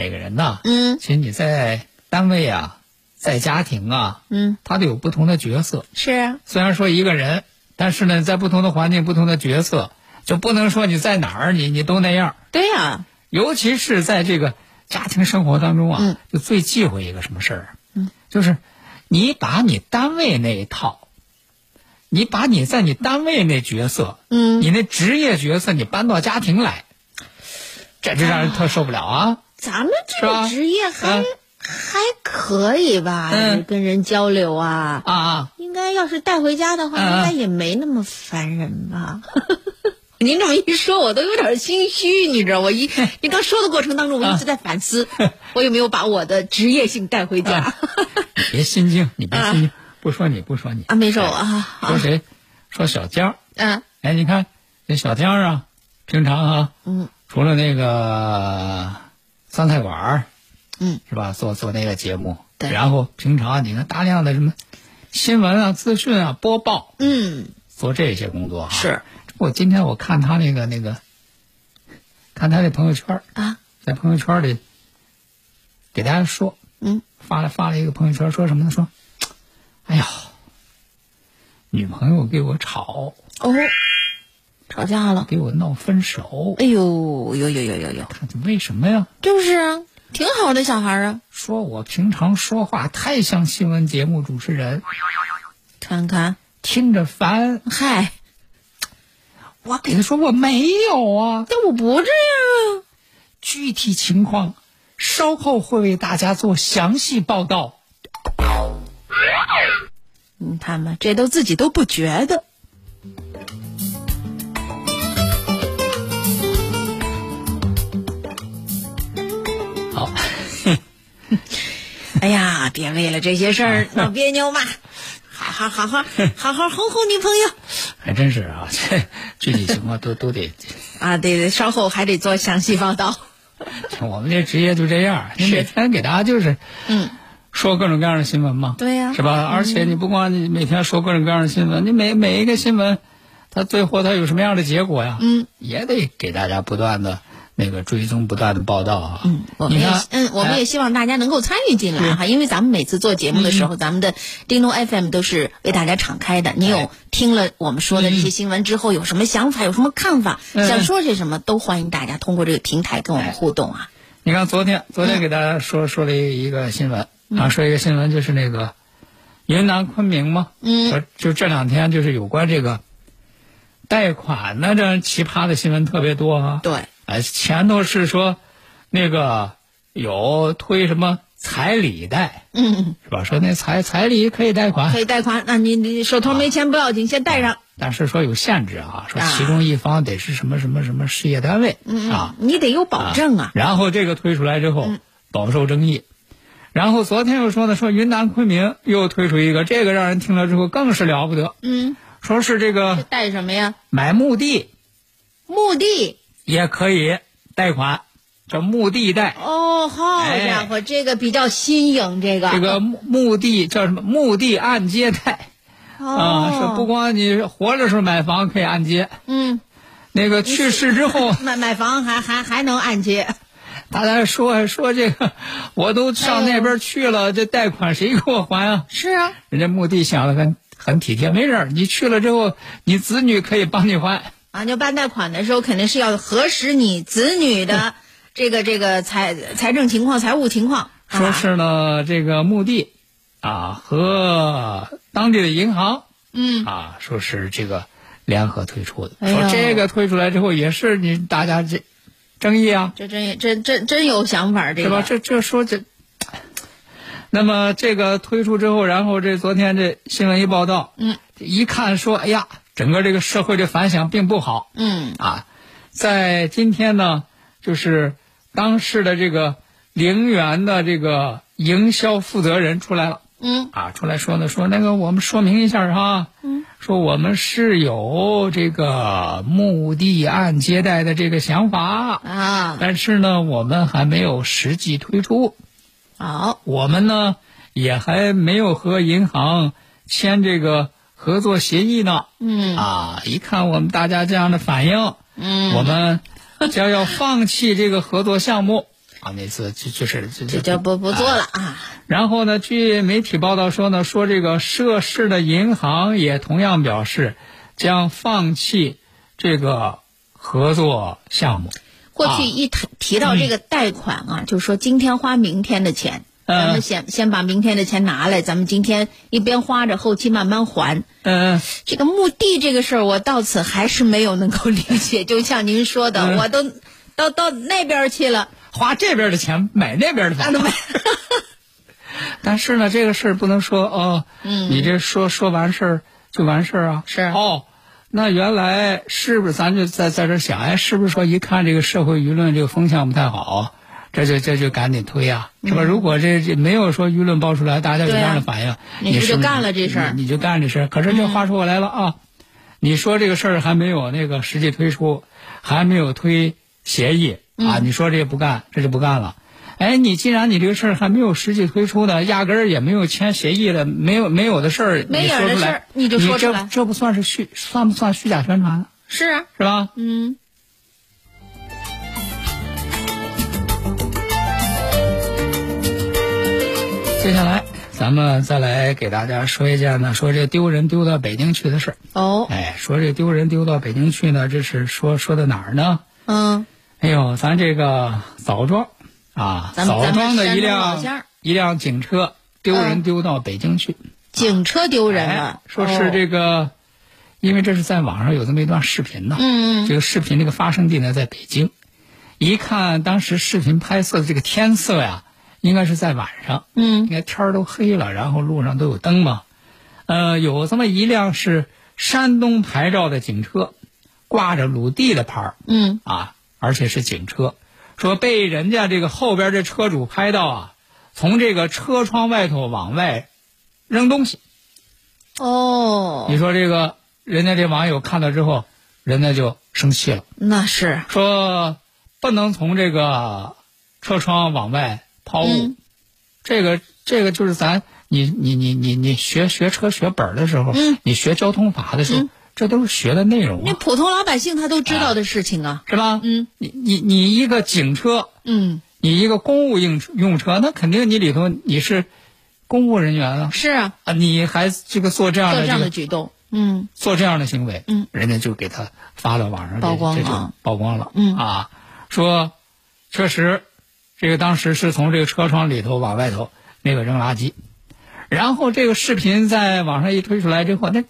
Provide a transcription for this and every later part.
每个人呐，嗯其实你在单位啊，在家庭啊，嗯，他都有不同的角色。是啊，虽然说一个人，但是呢，在不同的环境、不同的角色，就不能说你在哪儿你你都那样。对呀、尤其是在这个家庭生活当中啊，嗯就最忌讳一个什么事儿啊？嗯，就是你把你单位那一套，你把你在你单位那角色，嗯你那职业角色，你搬到家庭来，这就让人特受不了啊！咱们这个职业还、嗯还可以吧？嗯跟人交流啊，啊啊！应该要是带回家的话，嗯应该也没那么烦人吧？您这么一说，我都有点心虚，你知道，我一你刚说的过程当中，我一直在反思，我有没有把我的职业性带回家你 别心惊，你别心惊，不说你不说你啊？没说我啊，说谁？说小江。嗯哎，你看这小江啊，平常啊，嗯，除了那个酸菜馆儿，嗯，是吧？做做那个节目，对。然后平常你看大量的什么新闻啊、资讯啊播报，嗯，做这些工作啊。是。我今天我看他那个那个，看他那朋友圈儿啊，在朋友圈里给大家说，嗯，发了发了一个朋友圈，说什么呢？说，哎呀，女朋友给我吵，哦，吵架了，给我闹分手，哎呦呦呦呦呦呦，看为什么呀？就是啊，挺好的小孩啊，说我平常说话太像新闻节目主持人，看看，听着烦。嗨，我给他说我没有啊，但我不这样啊。具体情况稍后会为大家做详细报道。你看吧，这都自己都不觉得。哎呀，别为了这些事儿 闹别扭嘛，好好好好 好好哄哄女朋友还真是啊，这具体情况都都得，啊！对对，稍后还得做详细报道。我们这职业就这样，你每天给大家就是，嗯，说各种各样的新闻嘛，对呀是吧？而且你不光你每天说各种各样的新闻，你每每一个新闻，它最后它有什么样的结果呀？嗯，也得给大家不断的那个追踪，不断的报道啊。嗯我们也，嗯，我们也哎希望大家能够参与进来哈，因为咱们每次做节目的时候，咱们的叮咚 FM 都是为大家敞开的。你有听了我们说的这些新闻之后，有什么想法，有什么看法，嗯。想说些什么，都欢迎大家通过这个平台跟我们互动啊。你看昨天昨天给大家说说了一个新闻啊，说一个新闻就是那个云南昆明嘛，嗯。就这两天就是有关这个贷款呢，这奇葩的新闻特别多啊。对，哎，前头是说那个有推什么彩礼贷，嗯，是吧？说那彩彩礼可以贷款可，以贷款，那你你手头没钱不要紧，先贷上。但是说有限制啊，说啊其中一方得是什么什么什么事业单位啊。你得有保证啊。然后这个推出来之后，饱受争议。然后昨天又说呢，说云南昆明又推出一个，这个让人听了之后更是了不得，嗯，说是这个贷什么呀？买墓地墓地。也可以贷款，叫墓地贷。哦，好家伙，这个比较新颖，这个这个墓墓地叫什么？墓地按揭贷啊，哦，说不光你活着时候买房可以按揭，嗯，那个去世之后，买买房还还还能按揭，大家说说这个，我都上那边去了，这贷款谁给我还啊？是啊，人家墓地想的很很体贴，没事儿，你去了之后，你子女可以帮你还。啊，就办贷款的时候肯定是要核实你子女的 这个这个财财政情况、财务情况。说是呢，这个墓地啊和当地的银行，嗯啊，说是这个联合推出的。哎说这个推出来之后，也是你大家这争议啊，这真真真真有想法，这个是吧？这这说这，那么这个推出之后，然后这昨天这新闻一报道，嗯，一看说，哎呀，整个这个社会的反响并不好，嗯。啊，在今天呢，就是当时的这个陵园的这个营销负责人出来了。嗯。啊，出来说呢，说那个我们说明一下哈，嗯，说我们是有这个墓地按揭贷的这个想法，啊，但是呢，我们还没有实际推出，好，我们呢也还没有和银行签这个合作协议呢。嗯啊，一看我们大家这样的反应，嗯，我们将要放弃这个合作项目 啊。那次就就是就这就不不做了啊。然后呢，据媒体报道说呢，说这个涉事的银行也同样表示将放弃这个合作项目。过去一提提到这个贷款啊，就说今天花明天的钱，嗯咱们先先把明天的钱拿来，咱们今天一边花着，后期慢慢还。嗯，这个墓地这个事儿，我到此还是没有能够理解。就像您说的，嗯我都到到那边去了，花这边的钱买那边的房子。但是呢，这个事儿不能说哦，嗯你这说说完事儿就完事儿啊。是哦，那原来是不是咱就在在这想，哎，是不是说一看这个社会舆论这个风向不太好，这就这就赶紧推啊、是吧？如果这这没有说舆论爆出来，大家有这样的反应，嗯你你不是就干了这事儿嗯你你就干这事儿。可是这话说回来了啊，你说这个事儿还没有那个实际推出，还没有推协议啊，嗯你说这也不干，这就不干了。哎，你既然你这个事儿还没有实际推出呢，压根儿也没有签协议的，没有没有的事儿，没影儿你说出来的事儿，你就说出来这这不算是虚，算不算虚假宣传？是啊，是吧？嗯接下来。咱们再来给大家说一件呢，说这丢人丢到北京去的事儿。哦，哎，说这丢人丢到北京去呢，这是说说的哪儿呢？嗯，哎呦，咱这个枣庄啊，枣庄的一辆一辆警车丢人嗯丢到北京去，警车丢人哎了，说是这个，因为这是在网上有这么一段视频呢。嗯。这个视频这个发生地呢在北京，一看当时视频拍摄的这个天色呀，应该是在晚上，嗯。应该天儿都黑了，然后路上都有灯嘛。呃，有这么一辆是山东牌照的警车，挂着鲁 D 的牌儿嗯。啊，而且是警车，说被人家这个后边这车主拍到啊，从这个车窗外头往外扔东西。哦，你说这个人家这网友看到之后，人家就生气了，那是。说不能从这个车窗往外抛物，嗯。这个这个就是咱你你你你你学学车学本的时候，嗯。你学交通法的时候，这都是学的内容那啊，普通老百姓他都知道的事情啊。是吧？嗯，你你你一个警车，嗯，你一个公务用用车，那肯定你里头你是公务人员啊，是啊，啊，你还这个做这样做这样的举动，嗯。做这样的行为，嗯，人家就给他发到网上，曝光了。曝光了，嗯。啊，说确实，这个当时是从这个车窗里头往外头那个扔垃圾，然后这个视频在网上一推出来之后，那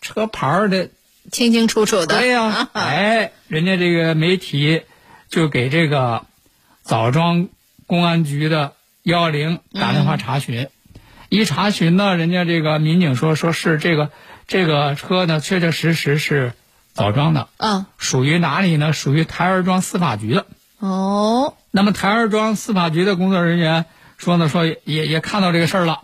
车牌儿的，清清楚楚的。对呀、哎，人家这个媒体就给这个枣庄公安局的幺幺零打电话查询，一查询呢，人家这个民警说说是这个这个车呢，确确实实是枣庄的，嗯，属于哪里呢？属于台儿庄司法局的。哦，那么台儿庄司法局的工作人员说呢，说也也也看到这个事儿了，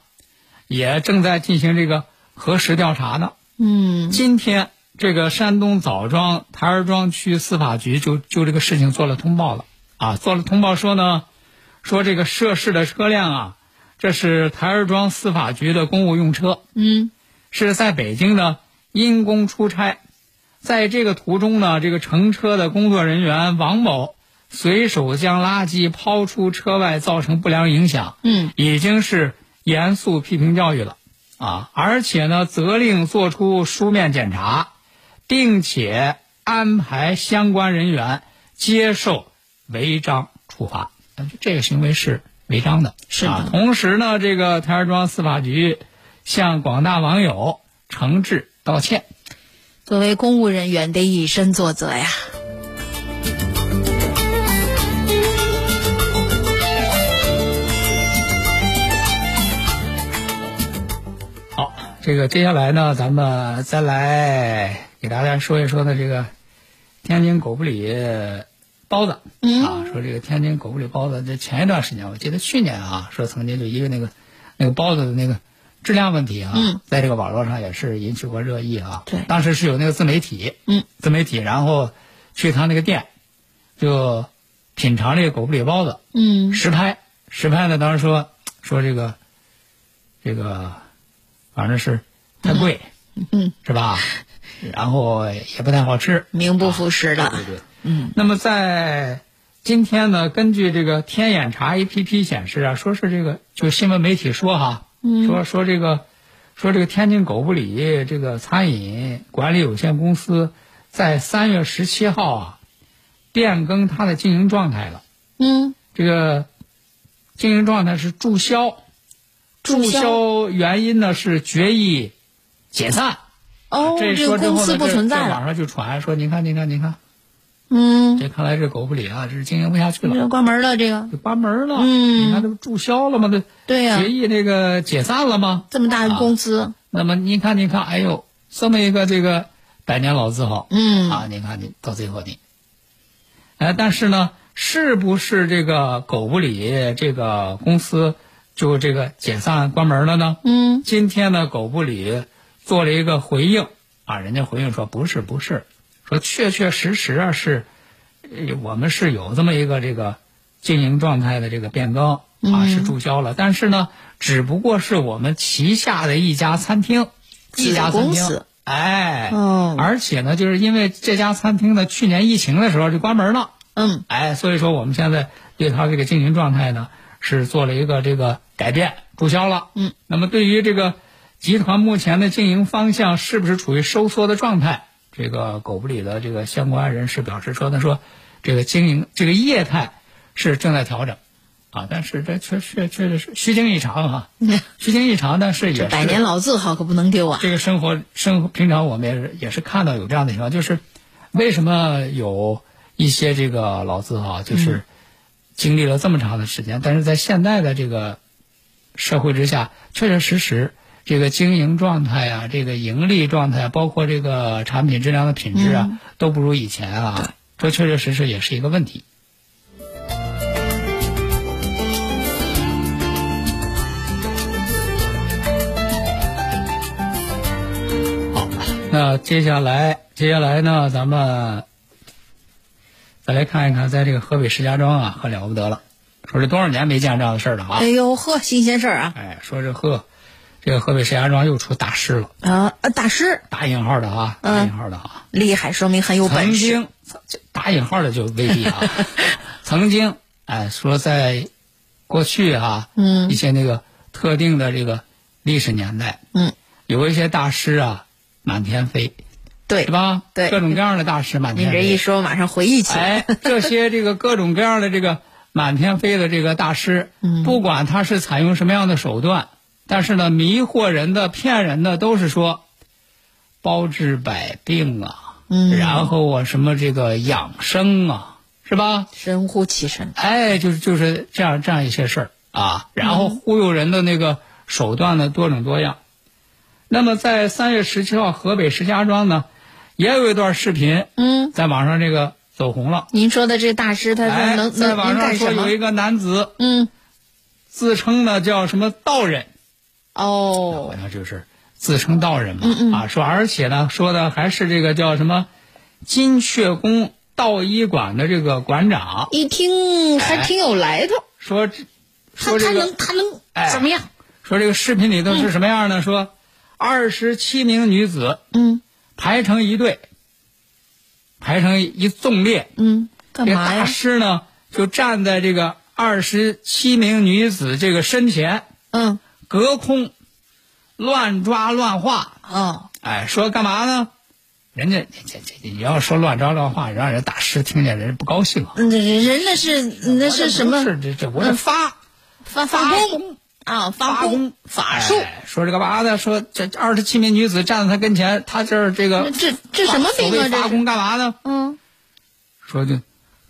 也正在进行这个核实调查呢。嗯。今天这个山东枣庄台儿庄区司法局就就这个事情做了通报了。啊，做了通报说呢，说这个涉事的车辆啊，这是台儿庄司法局的公务用车，嗯。是在北京呢因公出差，在这个途中呢，这个乘车的工作人员王某随手将垃圾抛出车外，造成不良影响，嗯，已经是严肃批评教育了啊，而且呢，责令作出书面检查，并且安排相关人员接受违章处罚。这个行为是违章的。是的啊。同时呢，这个台儿庄司法局向广大网友诚挚道歉。作为公务人员，得以身作则呀。这个接下来呢，咱们再来给大家说一说呢，这个天津狗不理包子、啊，说这个天津狗不理包子，这前一段时间我记得去年啊，说曾经就因为那个那个包子的那个质量问题啊，嗯。在这个网络上也是引起过热议啊。对。当时是有那个自媒体，嗯，自媒体，然后去他那个店，就品尝这个狗不理包子，嗯。实拍，实拍呢，当时说说这个这个，反正是太贵，嗯，是吧？然后也不太好吃，名不副实的。对对。嗯，那么在今天呢，根据这个天眼查 APP 显示啊，说是这个就新闻媒体说哈，嗯说说这个说这个天津狗不理这个餐饮管理有限公司在三月十七号啊变更它的经营状态了。嗯，这个经营状态是注销，注注销销原因呢是决议解散。哦，这个公司不存在网上就传说，您看，您看，您看，嗯，这看来这狗不理啊，这是经营不下去了，这关门了，这个。就关门了。嗯。你看这不注销了吗？这对呀、决议那个解散了吗？这么大一个公司，那么您看，您看，哎呦，这么一个这个百年老字号，嗯。啊，您看你到最后你，哎，但是呢，是不是这个狗不理这个公司就这个解散关门了呢？嗯。今天呢，狗不理做了一个回应啊，人家回应说不是不是，说确确实实啊是，呃我们是有这么一个这个经营状态的这个变更啊，嗯是注销了，但是呢，只不过是我们旗下的一家餐厅，一家餐厅子公司，哎，哦。而且呢，就是因为这家餐厅呢，去年疫情的时候就关门了。嗯。哎，所以说我们现在对它这个经营状态呢是做了一个这个改变，注销了。嗯，那么对于这个集团目前的经营方向是不是处于收缩的状态？这个狗不理的这个相关人士表示说，他说这个经营这个业态是正在调整。啊，但是这确确确实是虚惊一场啊，虚惊一场，但是也是百年老字号可不能丢啊。这个生活生活平常我们也是也是看到有这样的情况，就是为什么有一些这个老字号就是经历了这么长的时间，但是在现在的这个社会之下，确确实实这个经营状态啊，这个盈利状态，包括这个产品质量的品质啊，都不如以前啊，这确确实实也是一个问题。好，那接下来，接下来呢，咱们再来看一看，在这个河北石家庄啊，可了不得了，说这多少年没见这样的事儿了啊！哎呦呵，新鲜事儿啊！哎，说这呵，这个河北石家庄又出大师了，啊，啊大师打引号的啊，嗯打引号的啊。厉害，说明很有本事。曾经打引号的就未必啊，曾经哎说在过去啊，嗯一些那个特定的这个历史年代，嗯，有一些大师啊满天飞，对是？吧？对各种各样的大师满天飞。你这一说，马上回忆起来。哎，这些这个各种各样的这个满天飞的这个大师，嗯不管他是采用什么样的手段，但是呢，迷惑人的、骗人的，都是说包治百病啊，嗯然后啊什么这个养生啊，是吧？神乎其神。哎，就是就是这样这样一些事儿啊，然后忽悠人的那个手段呢多种多样。那么在三月十七号，河北石家庄呢，也有一段视频嗯，在网上这个走红了。您说的这大师，他哎，说能在能能网上说有一？个男子嗯，自称呢叫什么道人，好哦，像就是自称道人嘛，嗯嗯啊，说而且呢说的还是这个叫什么金雀宫道医馆的这个馆长，一听还挺有来头。说这他他说这个能他能哎怎么样？说这个视频里头是什么样呢？说二十七名女子嗯排成一队，排成一纵列，嗯，干嘛呀大？师呢就站在这个二十七名女子这个身前，嗯隔空乱抓乱画，哦，哎，说干嘛呢？人家这这这你要说乱抓乱画，让人大师听见人不高兴啊。嗯，人人那是那是什么？是这这我这发发发功啊，发发功法术。哎说这个嘛呢？说这二十七名女子站在他跟前，他这儿这个这这什么病啊？所谓发功干嘛呢？嗯说就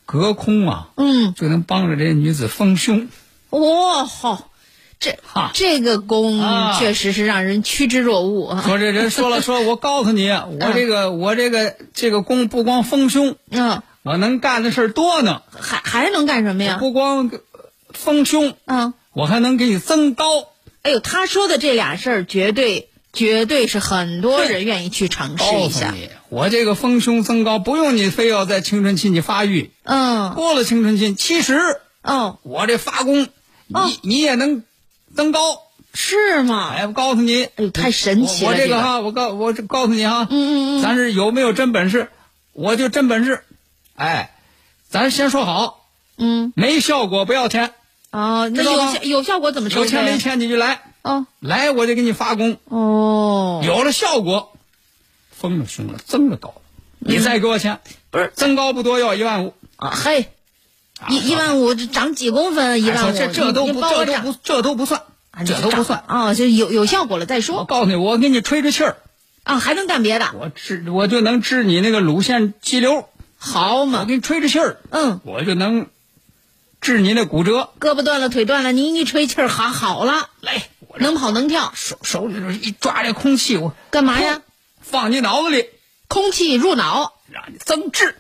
隔空啊，嗯，就能帮着这女子丰胸。哇好，这哈这个功啊确实是让人趋之若鹜啊。说这人说了说，我告诉你，我这个我这个这个功不光丰胸，嗯，我能干的事儿多呢。还还能干什么呀？不光呃丰胸，嗯，我还能给你增高。哎呦，他说的这俩事儿，绝对绝对是很多人愿意去尝试一下。我这个丰胸增高，不用你非要在青春期你发育，嗯过了青春期，其实嗯，我这发功，你、哦你也能增高。是吗？哎，我告诉你，哎呦，太神奇了！我我这个哈，我告我这告诉你哈，嗯嗯嗯咱是有没有真本事，我就真本事。哎，咱先说好，嗯没效果不要钱，哦，那有效有效果怎么收有钱没费？钱你就来，哦来我就给你发功，哦，有了效果，疯了疯了，增了高了，你再给我钱，不是增高不多，要一万五。啊嘿，一一万五这长几公分？一哎万五，这这都不这都不这都不算，啊这都不算。啊，就有有效果了再说我告诉你，我给你吹着气儿，啊，还能干别的？我治我就能治你那个乳腺肌瘤，好嘛，我给你吹着气儿，嗯，我就能治您的骨折。胳膊断了腿断了，您一吹气儿好好了，来，我能跑能跳，手手里头一抓这空气，我干嘛呀？放你脑子里，空气入脑，让你增智。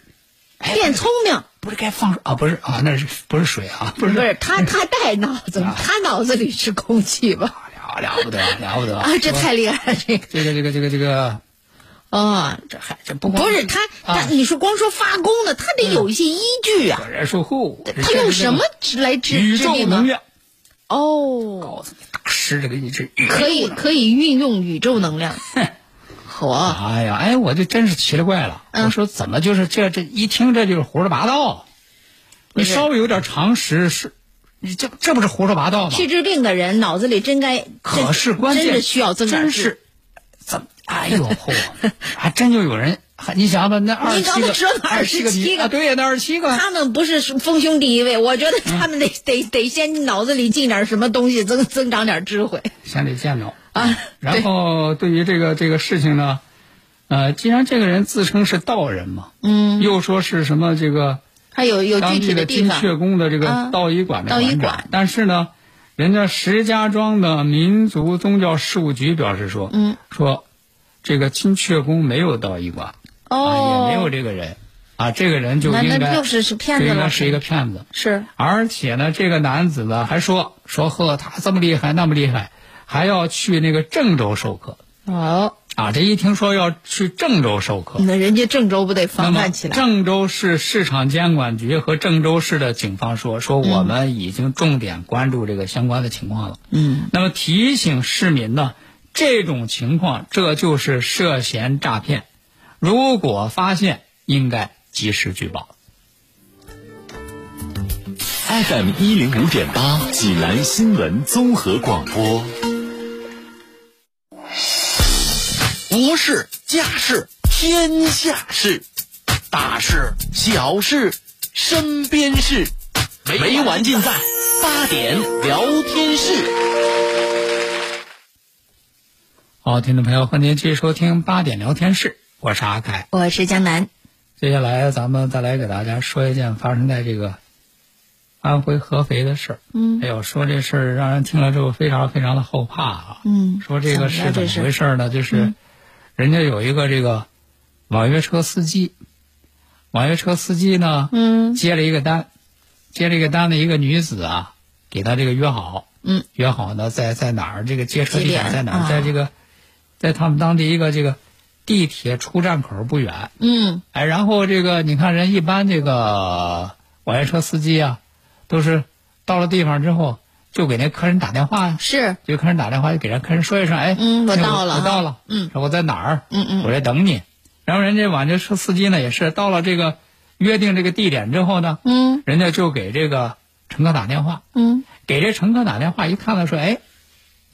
哎变聪明。不是该放啊？不是啊，那是不是水啊？不是不是他，他带脑子，他脑子里是空气吧？了了不得了不得啊，这太厉害了，这个这个这个这个这个，啊，这还这不光不是他，他啊你说光说发功的，他得有一些依据啊。人说护，他用什么治来治宇宙？能量？哦，告诉你，大师这个你这可以可以运用宇宙能量。嚯，哎呀，哎，我就真是奇了怪了。嗯我说怎么就是这这一听这就是胡说八道？你稍微有点常识是，你这这不是胡说八道吗？去治病的人脑子里真该，可是关键真是需要增长真是怎么？哎呦嚯，还真就有人，你想吧，那二十七个二十七个27个女啊，对呀，那二十七个，他们不是丰胸第一位，我觉得他们得、得得先脑子里进点什么东西，增增长点智慧。先得见着。啊。然后对于这个这个事情呢，呃，既然这个人自称是道人嘛，嗯，又说是什么这个他有有具体当地的金地方，阙宫的这啊个道医馆的道医馆。但是呢，人家石家庄的民族宗教事务局表示说，嗯，说这个金雀宫没有道医馆，哦，啊，也没有这个人，啊，这个人就应该就是是骗子了，就应该是一个骗子。是而且呢，这个男子呢还说说呵，他这么厉害那么厉害，还要去那个郑州授课哦，啊！这一听说要去郑州授课，那人家郑州不得防范起来？郑州市市场监管局和郑州市的警方说，说我们已经重点关注这个相关的情况了。嗯，那么提醒市民呢，这种情况这就是涉嫌诈骗，如果发现应该及时举报。FM 一零五点八，济南新闻综合广播。国事、家事、天下事，大事、小事、身边事，每晚尽在八点聊天室。好，听众朋友，欢迎您继续收听八点聊天室，我是阿凯。我是江南，接下来咱们再来给大家说一件发生在这个安徽合肥的事儿。嗯哎呦，说这事儿让人听了之后非常非常的后怕啊。嗯说这个是是怎么回事呢？就是人家有一个这个网约车司机，网约车司机呢，嗯接了一个单，接了一个单的一个女子啊，给他这个约好，嗯，约好呢在在哪儿？这个接车地点点在哪儿？啊在这个，在他们当地一个这个地铁出站口不远。嗯哎，然后这个你看人一般这个网约车司机啊，都是到了地方之后就给那客人打电话呀、是就客人打电话就给人客人说一声，哎，嗯我到了我到了，嗯说我在哪儿，嗯嗯我在等你。然后人家网约车司机呢也是到了这个约定这个地点之后呢，嗯人家就给这个乘客打电话，嗯给这乘客打电话一看到说，哎，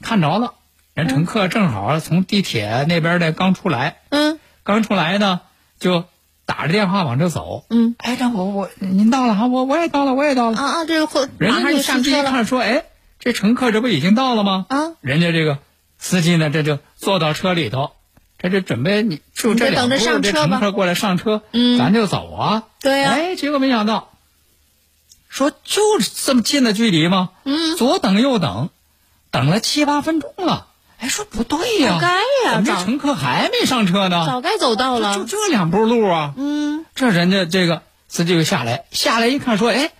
看着了，人乘客正好从地铁那边的刚出来，嗯刚出来呢，就打着电话往这走。嗯，哎，这我我您到了哈，我我也到了，我也到了。啊啊，这个后人家这司机一看说，哎，这乘客这不已经到了吗？啊，人家这个司机呢，这就坐到车里头，这就准备你就这两步这上车吧乘客过来上车，嗯咱就走啊。对呀哎，结果没想到，说就是这么近的距离吗？嗯，左等右等，等了七八分钟了。哎，说不对呀、不该呀这乘客还没上车呢？早该走到就了。这两步路啊。嗯，这人家这个司机就下来，下来一看说，哎，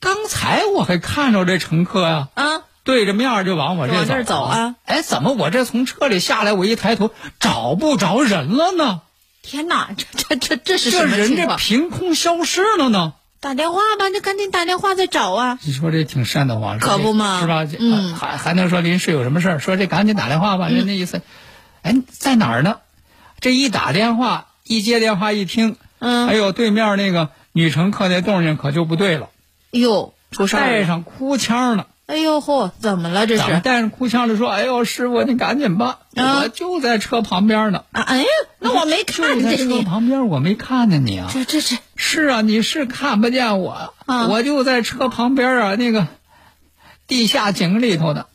刚才我还看着这乘客呀、啊，对着面就往我这往这走啊！哎，怎么我这从车里下来，我一抬头找不着人了呢？天哪，这这这这是这人这什么情况？凭空消失了呢？打电话吧，你赶紧打电话再找啊！你说这挺瘆得慌，可不嘛是吧？这嗯还还能说临时有什么事儿？说这赶紧打电话吧。人那意思，哎，在哪儿呢？这一打电话，一接电话一听，嗯，哎呦，对面那个女乘客那动静可就不对了，哟，出事儿了！带上哭腔了。哎呦嚯，怎么了这是？带着哭腔的？说：“哎呦，师傅，你赶紧吧，啊我就在车旁边呢。啊，哎呀，那我没看就在车见你。旁边，我没看见你啊。这这这，是啊，你是看不见我，啊我就在车旁边啊，那个地下井里头的。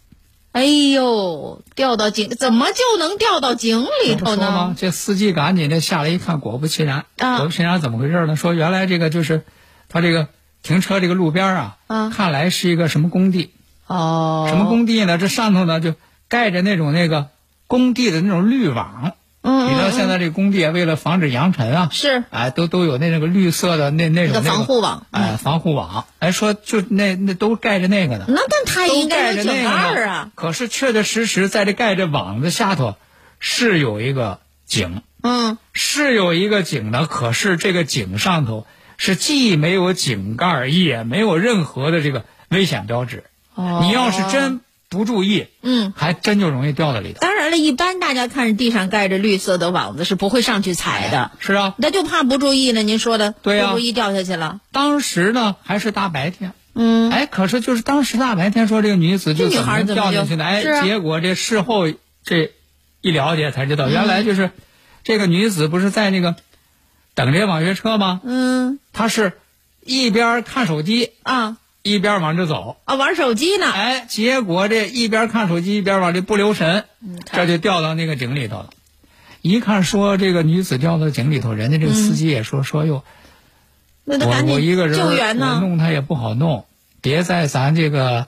哎呦，掉到井，怎么就能掉到井里头呢吗呢？？这司机赶紧的下来一看，果不其然，啊果不其然，怎么回事呢？说原来这个就是他这个停车这个路边啊，啊看来是一个什么工地？哦，什么？工地呢？这上头呢就盖着那种那个工地的那种滤网。嗯你知道嗯，现在这工地啊，为了防止扬尘啊，是哎，都都有那那个绿色的那那种那个防护网哎，防护网。哎，说就那那都盖着那个的，那但他都应该盖着有井盖啊。可是确确实实在这盖着网子下头是有一个井，嗯，是有一个井的。可是这个井上头是既没有井盖儿，也没有任何的这个危险标志。哦你要是真不注意，嗯，还真就容易掉到里头。当然了，一般大家看着地上盖着绿色的网子是不会上去踩的，是啊，那就怕不注意了。您说的，对呀不注意掉下去了。当时呢还是大白天。嗯，哎，可是就是当时大白天说这个女子就怎么掉进去的？哎，啊结果这事后这一了解才知道，原来就是这个女子不是在那个等这网约车吗？嗯她是一边看手机啊一边往这走，啊，玩手机呢。哎，结果这一边看手机一边往这不留神，嗯这就掉到那个井里头了。一看说这个女子掉到井里头，人家这个司机也说、说哟，我那得赶我一个人紧救援我呢。弄他也不好弄，别在咱这个，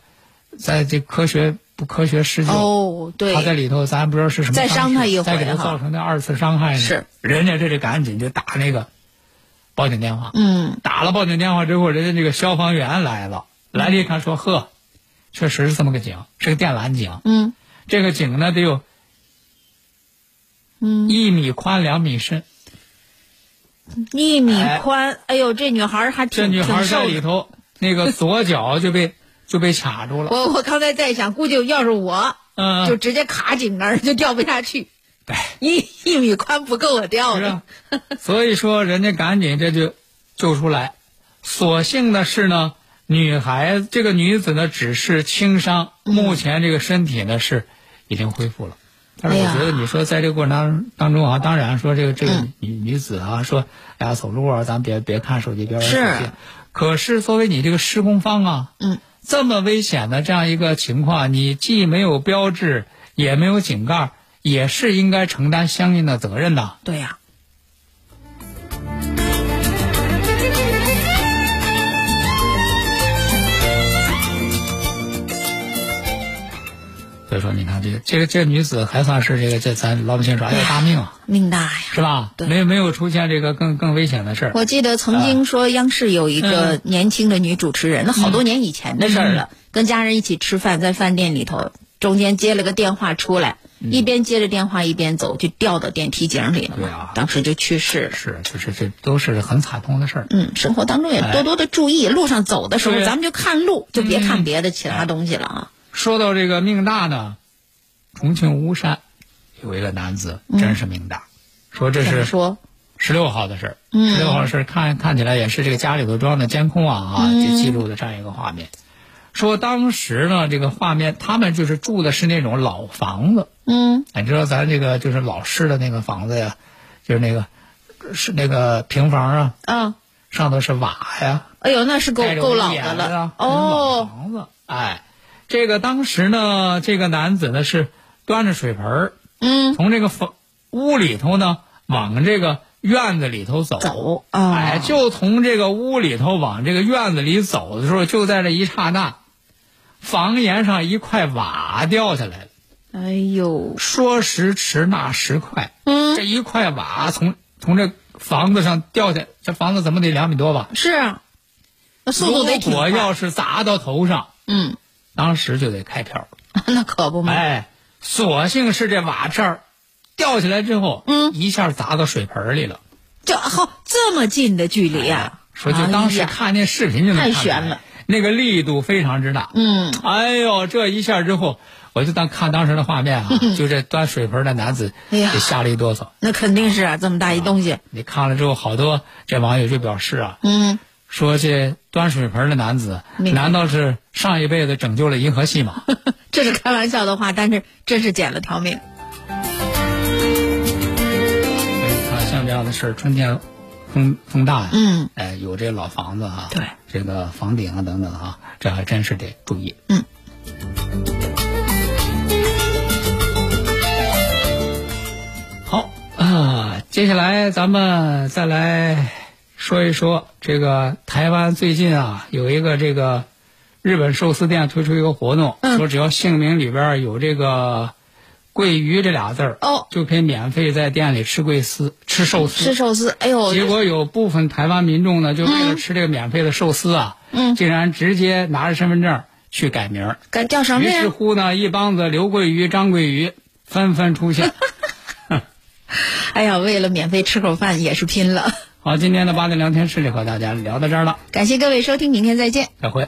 在这科学不科学施救。哦，对他，在里头，咱不知道是什么再伤他一回再给他造成那二次伤害呢。是，人家这里赶紧就打那个报警电话。嗯，打了报警电话之后，人家这个消防员来了，来了一看说：“呵，确实是这么个井，是个电缆井。嗯这个井呢得有嗯，一米宽，两米深。一米宽。哎呦，这女孩还挺这女孩在。里头，那个 左脚就被就被卡住了。我我刚才在想，估计要是我，嗯，就直接卡井那儿，就掉不下去。对。一一米宽不够我掉所以说人家赶紧这就救出来。所幸的是呢，女孩子这个女子呢只是轻伤，嗯目前这个身体呢是已经恢复了。但是我觉得你说在这个过程当当中啊，当然说这个这个嗯女、女子啊，说哎呀走路啊，咱别别看手机，别玩手是机。可是作为你这个施工方啊，嗯，这么危险的这样一个情况，你既没有标志，也没有井盖，也是应该承担相应的责任的。对呀、所以说，你看这个这个这个女子还算是这个这咱老百姓说哎呀大命啊，命大呀。是吧？对没有没有出现这个更更危险的事儿。我记得曾经说央视有一个嗯年轻的女主持人，那好多年以前的事儿了，跟家人一起吃饭，在饭店里头，中间接了个电话出来，一边接着电话一边走，就掉到电梯井里了嘛，对啊当时就去世了。是，就是这都是很惨痛的事儿。嗯，生活当中也多多的注意，路上走的时候，咱们就看路，就别看嗯别的其他东西了啊。说到这个命大呢，重庆巫山有一个男子真是命大，说这是说？十六号的事儿。嗯十六号的事儿看看起来也是这个家里头装的监控啊就记录的这样一个画面。说当时呢，这个画面他们就是住的是那种老房子，嗯。你知道咱这个就是老式的那个房子呀，就是那个是那个平房啊，啊，上头是瓦呀，哎呦，那是够够老的了哦，房子。哎，这个当时呢，这个男子呢是端着水盆儿嗯，从这个房屋里头呢往这个院子里头走。走。啊，哎，就从这个屋里头往这个院子里走的时候，就在这一刹那，房檐上一块瓦掉下来了。哎呦，说时迟，那时快，嗯这一块瓦从从这房子上掉下，这房子怎么得两米多吧？是啊，那速度得。如果要是砸到头上，嗯，当时就得开瓢。那可不嘛。哎，所幸是这瓦片儿掉下来之后，嗯一下砸到水盆里了。这好这么近的距离呀、说就当时看那视频就能看出来悬了，那个力度非常之大。嗯，哎呦，这一下之后，我就当看当时的画面啊，就这端水盆的男子，哎呀给吓了一哆嗦。那肯定是啊，这么大一东西。你看了之后，好多这网友就表示啊，嗯，说这端水盆的男子，难道是上一辈子拯救了银河系吗？这是开玩笑的话，但是真是捡了条命。啊，像这样的事儿，春天风风大呀，嗯，哎，有这老房子哈、对，这个房顶啊等等哈、这还真是得注意。嗯。好啊，接下来咱们再来说一说这个台湾最近啊有一个这个日本寿司店推出一个活动，嗯说只要姓名里边有这个桂鱼这俩字儿，哦就可以免费在店里吃桂丝、吃寿司。吃寿司，哎呦，结果有部分台湾民众呢，就为了吃这个免费的寿司啊，嗯竟然直接拿着身份证去改名改。叫什么于是？乎呢，一帮子刘桂鱼、张桂鱼纷纷出现。哎呀，为了免费吃口饭也是拼了。好，今天的八点聊天室就和大家聊到这儿了，感谢各位收听，明天再见。再会。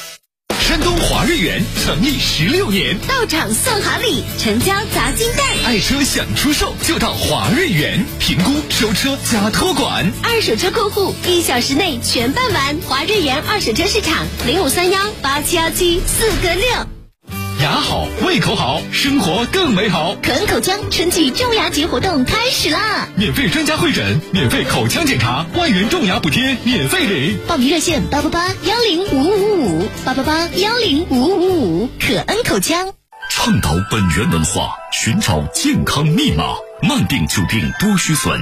山东华瑞源成立十六年，到场送好礼，成交砸金蛋，爱车想出售就到华瑞源，评估收车加托管。二手车过户一小时内全办完。华瑞源二手车市场零五三幺八七幺七四个六。牙好，胃口好，生活更美好。可恩口腔春季种牙节活动开始啦！免费专家会诊，免费口腔检查，万元种牙补贴免费领。报名热线八八八幺零五五五八八八幺零五五五。可恩口腔。倡导本源文化，寻找健康密码，慢病久病多虚损，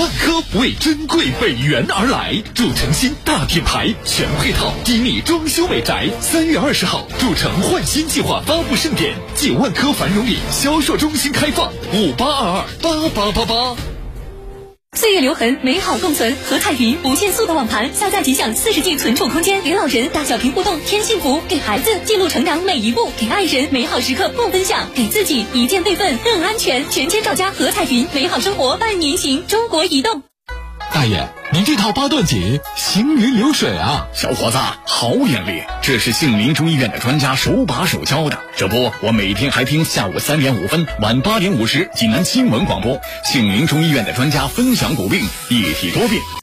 万科为珍贵北园而来，筑城新大品牌全配套低密装修美宅。三月二十号，筑城焕新计划发布盛典暨万科繁荣里销售中心开放，五八二二八八八八。岁月留痕，美好共存。和彩云不限速的网盘，下载即享四十 G 存储空间，给老人大小屏互动添幸福，给孩子记录成长每一步，给爱人美好时刻不分享，给自己一键备份更安全。全千兆家和彩云，美好生活伴您行。中国移动。大爷，您这套八段锦行云流水啊！小伙子，好眼力！这是杏林中医院的专家手把手教的。这不，我每天还听下午三点五分、晚八点五十济南新闻广播，杏林中医院的专家分享骨病、一体多病。